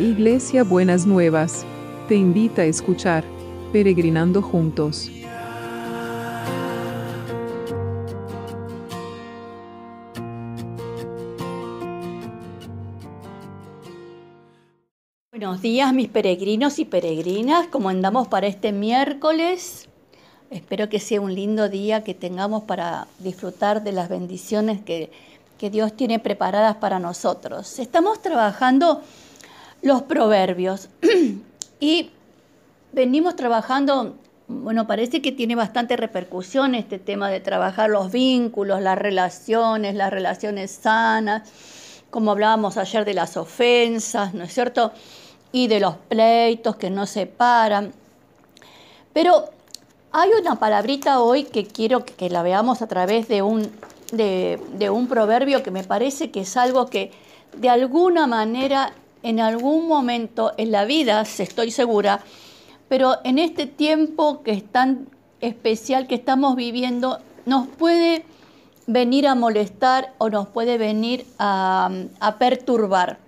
Iglesia Buenas Nuevas, te invita a escuchar Peregrinando Juntos. Buenos días mis peregrinos y peregrinas, ¿cómo andamos para este miércoles? Espero que sea un lindo día que tengamos para disfrutar de las bendiciones que, que Dios tiene preparadas para nosotros. Estamos trabajando los proverbios y venimos trabajando, bueno, parece que tiene bastante repercusión este tema de trabajar los vínculos, las relaciones, las relaciones sanas, como hablábamos ayer de las ofensas, ¿no es cierto? Y de los pleitos que no se paran. Pero hay una palabrita hoy que quiero que la veamos a través de un, de, un proverbio que me parece que es algo que de alguna manera, en algún momento en la vida, estoy segura, pero en este tiempo que es tan especial que estamos viviendo, nos puede venir a molestar o nos puede venir a, perturbar.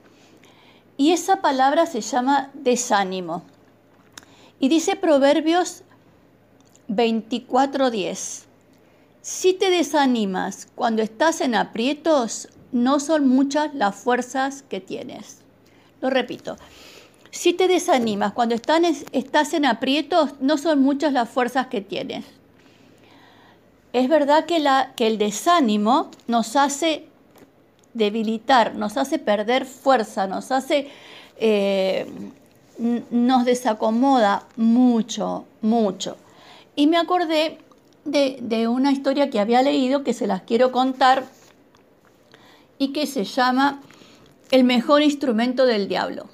Y esa palabra se llama desánimo. Y dice Proverbios 24:10. Si te desanimas cuando estás en aprietos, no son muchas las fuerzas que tienes. Lo repito. Si te desanimas cuando estás en aprietos, no son muchas las fuerzas que tienes. Es verdad que, la, que el desánimo nos hace debilitar, nos hace perder fuerza, nos hace, eh, nos desacomoda mucho, mucho. Y me acordé de, una historia que había leído que se las quiero contar y que se llama El mejor instrumento del diablo.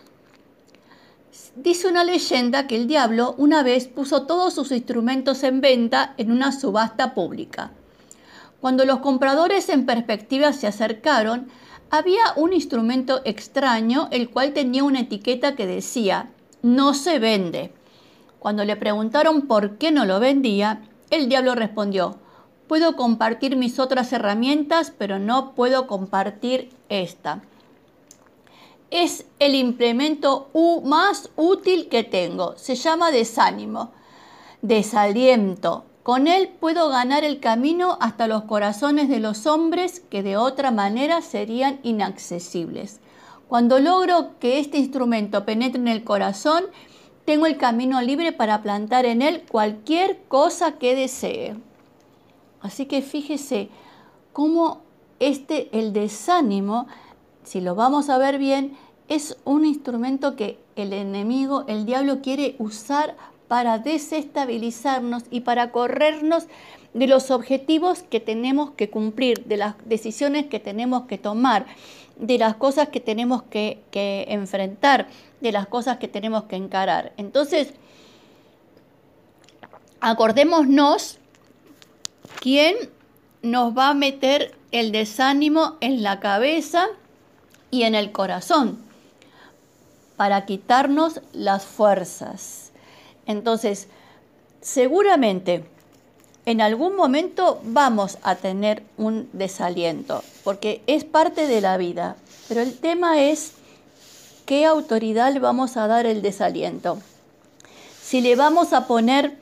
Dice una leyenda que el diablo una vez puso todos sus instrumentos en venta en una subasta pública. Cuando los compradores en perspectiva se acercaron, había un instrumento extraño el cual tenía una etiqueta que decía, no se vende. Cuando le preguntaron por qué no lo vendía, el diablo respondió, puedo compartir mis otras herramientas, pero no puedo compartir esta. Es el implemento más útil que tengo. Se llama desánimo, desaliento. Con él puedo ganar el camino hasta los corazones de los hombres que de otra manera serían inaccesibles. Cuando logro que este instrumento penetre en el corazón, tengo el camino libre para plantar en él cualquier cosa que desee. Así que fíjese cómo este, el desánimo, si lo vamos a ver bien, es un instrumento que el enemigo, el diablo quiere usar para desestabilizarnos y para corrernos de los objetivos que tenemos que cumplir, de las decisiones que tenemos que tomar, de las cosas que tenemos que, que enfrentar de las cosas que tenemos que encarar. Entonces, acordémonos quién nos va a meter el desánimo en la cabeza y en el corazón para quitarnos las fuerzas. Entonces, seguramente en algún momento vamos a tener un desaliento, porque es parte de la vida, pero el tema es qué autoridad le vamos a dar el desaliento. Si le vamos a poner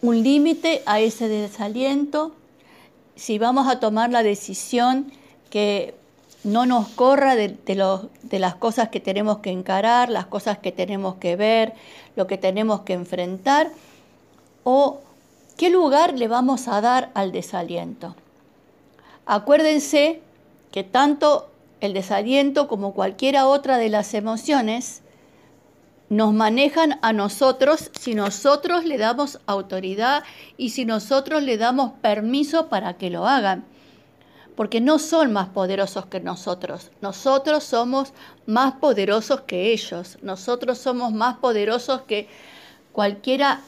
un límite a ese desaliento, si vamos a tomar la decisión que no nos corra de, las cosas que tenemos que encarar, las cosas que tenemos que ver, lo que tenemos que enfrentar, o qué lugar le vamos a dar al desaliento. Acuérdense que tanto el desaliento, como cualquiera otra de las emociones, nos manejan a nosotros si nosotros le damos autoridad y si nosotros le damos permiso para que lo hagan. Porque no son más poderosos que nosotros. Nosotros somos más poderosos que ellos. Nosotros somos más poderosos que cualquiera,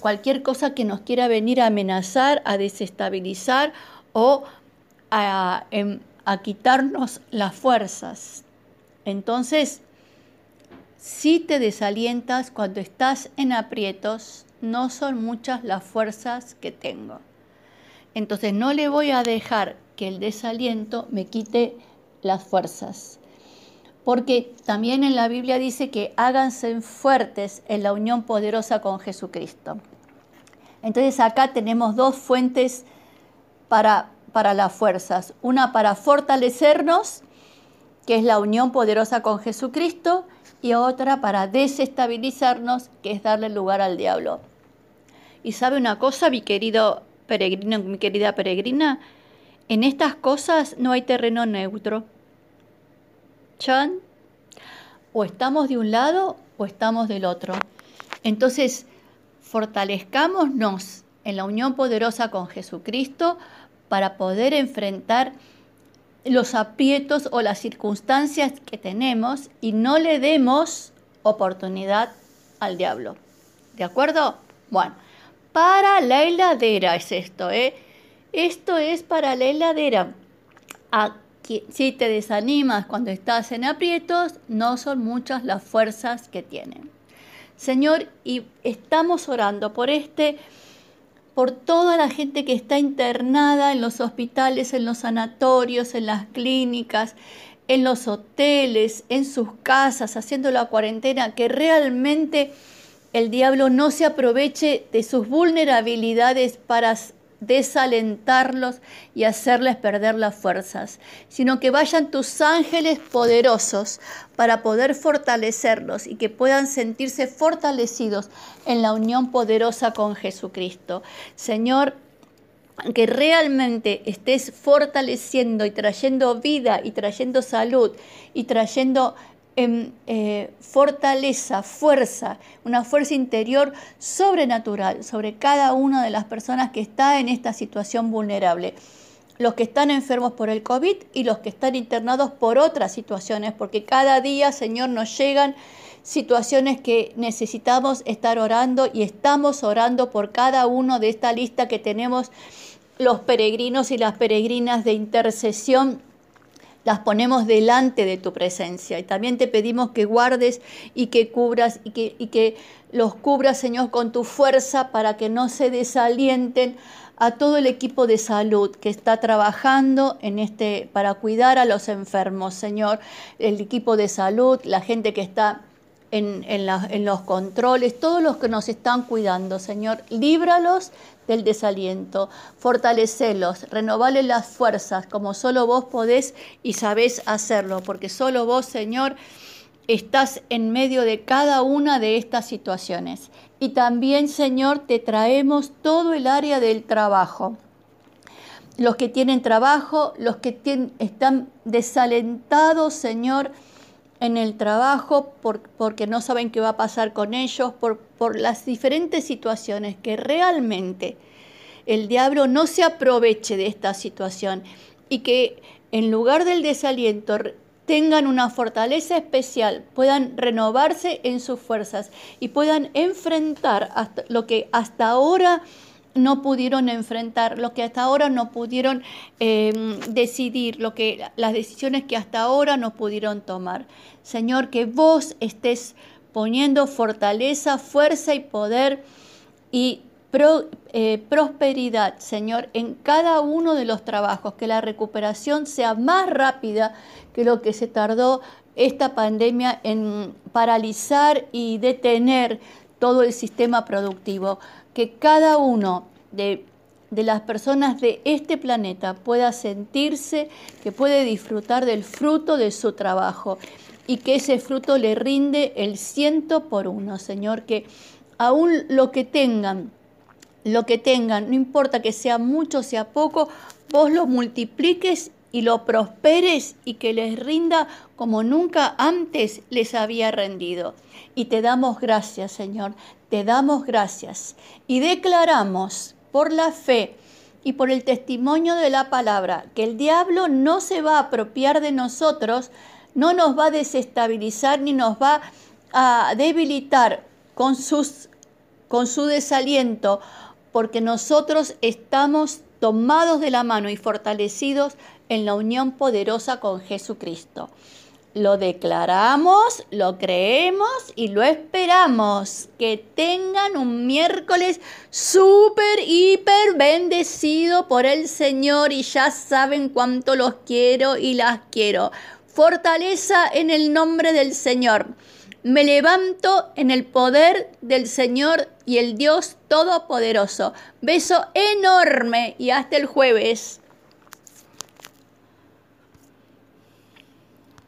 cualquier cosa que nos quiera venir a amenazar, a desestabilizar o a, em, a quitarnos las fuerzas. Entonces, si te desalientas cuando estás en aprietos, no son muchas las fuerzas que tengo. Entonces no le voy a dejar que el desaliento me quite las fuerzas. Porque también en la Biblia dice que háganse fuertes en la unión poderosa con Jesucristo. Entonces acá tenemos dos fuentes para, para las fuerzas. Una para fortalecernos, que es la unión poderosa con Jesucristo, y otra para desestabilizarnos, que es darle lugar al diablo. Y sabe una cosa, mi querido peregrino, mi querida peregrina, en estas cosas no hay terreno neutro. Chan, o estamos de un lado o estamos del otro. Entonces, fortalezcámonos en la unión poderosa con Jesucristo para poder enfrentar los aprietos o las circunstancias que tenemos y no le demos oportunidad al diablo. ¿De acuerdo? Bueno, para la heladera es esto, ¿eh? Esto es para la heladera. si te desanimas cuando estás en aprietos, no son muchas las fuerzas que tienen. Señor, y estamos orando por este, por toda la gente que está internada en los hospitales, en los sanatorios, en las clínicas, en los hoteles, en sus casas, haciendo la cuarentena, que realmente el diablo no se aproveche de sus vulnerabilidades para desalentarlos y hacerles perder las fuerzas, sino que vayan tus ángeles poderosos para poder fortalecerlos y que puedan sentirse fortalecidos en la unión poderosa con Jesucristo. Señor, que realmente estés fortaleciendo y trayendo vida y trayendo salud y trayendo en eh, fortaleza, fuerza, una fuerza interior sobrenatural sobre cada una de las personas que está en esta situación vulnerable. Los que están enfermos por el COVID y los que están internados por otras situaciones, porque cada día, Señor, nos llegan situaciones que necesitamos estar orando y estamos orando por cada uno de esta lista que tenemos los peregrinos y las peregrinas de intercesión las ponemos delante de tu presencia. Y también te pedimos que guardes y que cubras y que, y que los cubras, Señor, con tu fuerza para que no se desalienten a todo el equipo de salud que está trabajando en este para cuidar a los enfermos, Señor, el equipo de salud, la gente que está en, en, los controles, todos los que nos están cuidando, Señor, líbralos del desaliento, fortalecelos, renovale las fuerzas como solo vos podés y sabés hacerlo, porque solo vos, Señor, estás en medio de cada una de estas situaciones. Y también, Señor, te traemos todo el área del trabajo. Los que tienen trabajo, los que están desalentados, Señor, en el trabajo porque no saben qué va a pasar con ellos, por, por las diferentes situaciones que realmente el diablo no se aproveche de esta situación y que en lugar del desaliento tengan una fortaleza especial, puedan renovarse en sus fuerzas y puedan enfrentar lo que hasta ahora no pudieron enfrentar, lo que hasta ahora no pudieron em, decidir, lo que, las decisiones que hasta ahora no pudieron tomar. Señor, que vos estés poniendo fortaleza, fuerza y poder y eh, prosperidad, Señor, en cada uno de los trabajos, que la recuperación sea más rápida que lo que se tardó esta pandemia en paralizar y detener todo el sistema productivo que cada uno de, las personas de este planeta pueda sentirse que puede disfrutar del fruto de su trabajo y que ese fruto le rinde el ciento por uno, Señor, que aún lo que tengan, lo que tengan, no importa que sea mucho o sea poco, vos lo multipliques y lo prosperes y que les rinda como nunca antes les había rendido. Y te damos gracias, Señor, te damos gracias y declaramos por la fe y por el testimonio de la palabra que el diablo no se va a apropiar de nosotros, no nos va a desestabilizar ni nos va a debilitar con, sus, con su desaliento, porque nosotros estamos tomados de la mano y fortalecidos en la unión poderosa con Jesucristo. Lo declaramos, lo creemos y lo esperamos. Que tengan un miércoles súper, hiper bendecido por el Señor y ya saben cuánto los quiero y las quiero. fortaleza en el nombre del Señor. Me levanto en el poder del Señor y el Dios Todopoderoso. Beso enorme y hasta el jueves.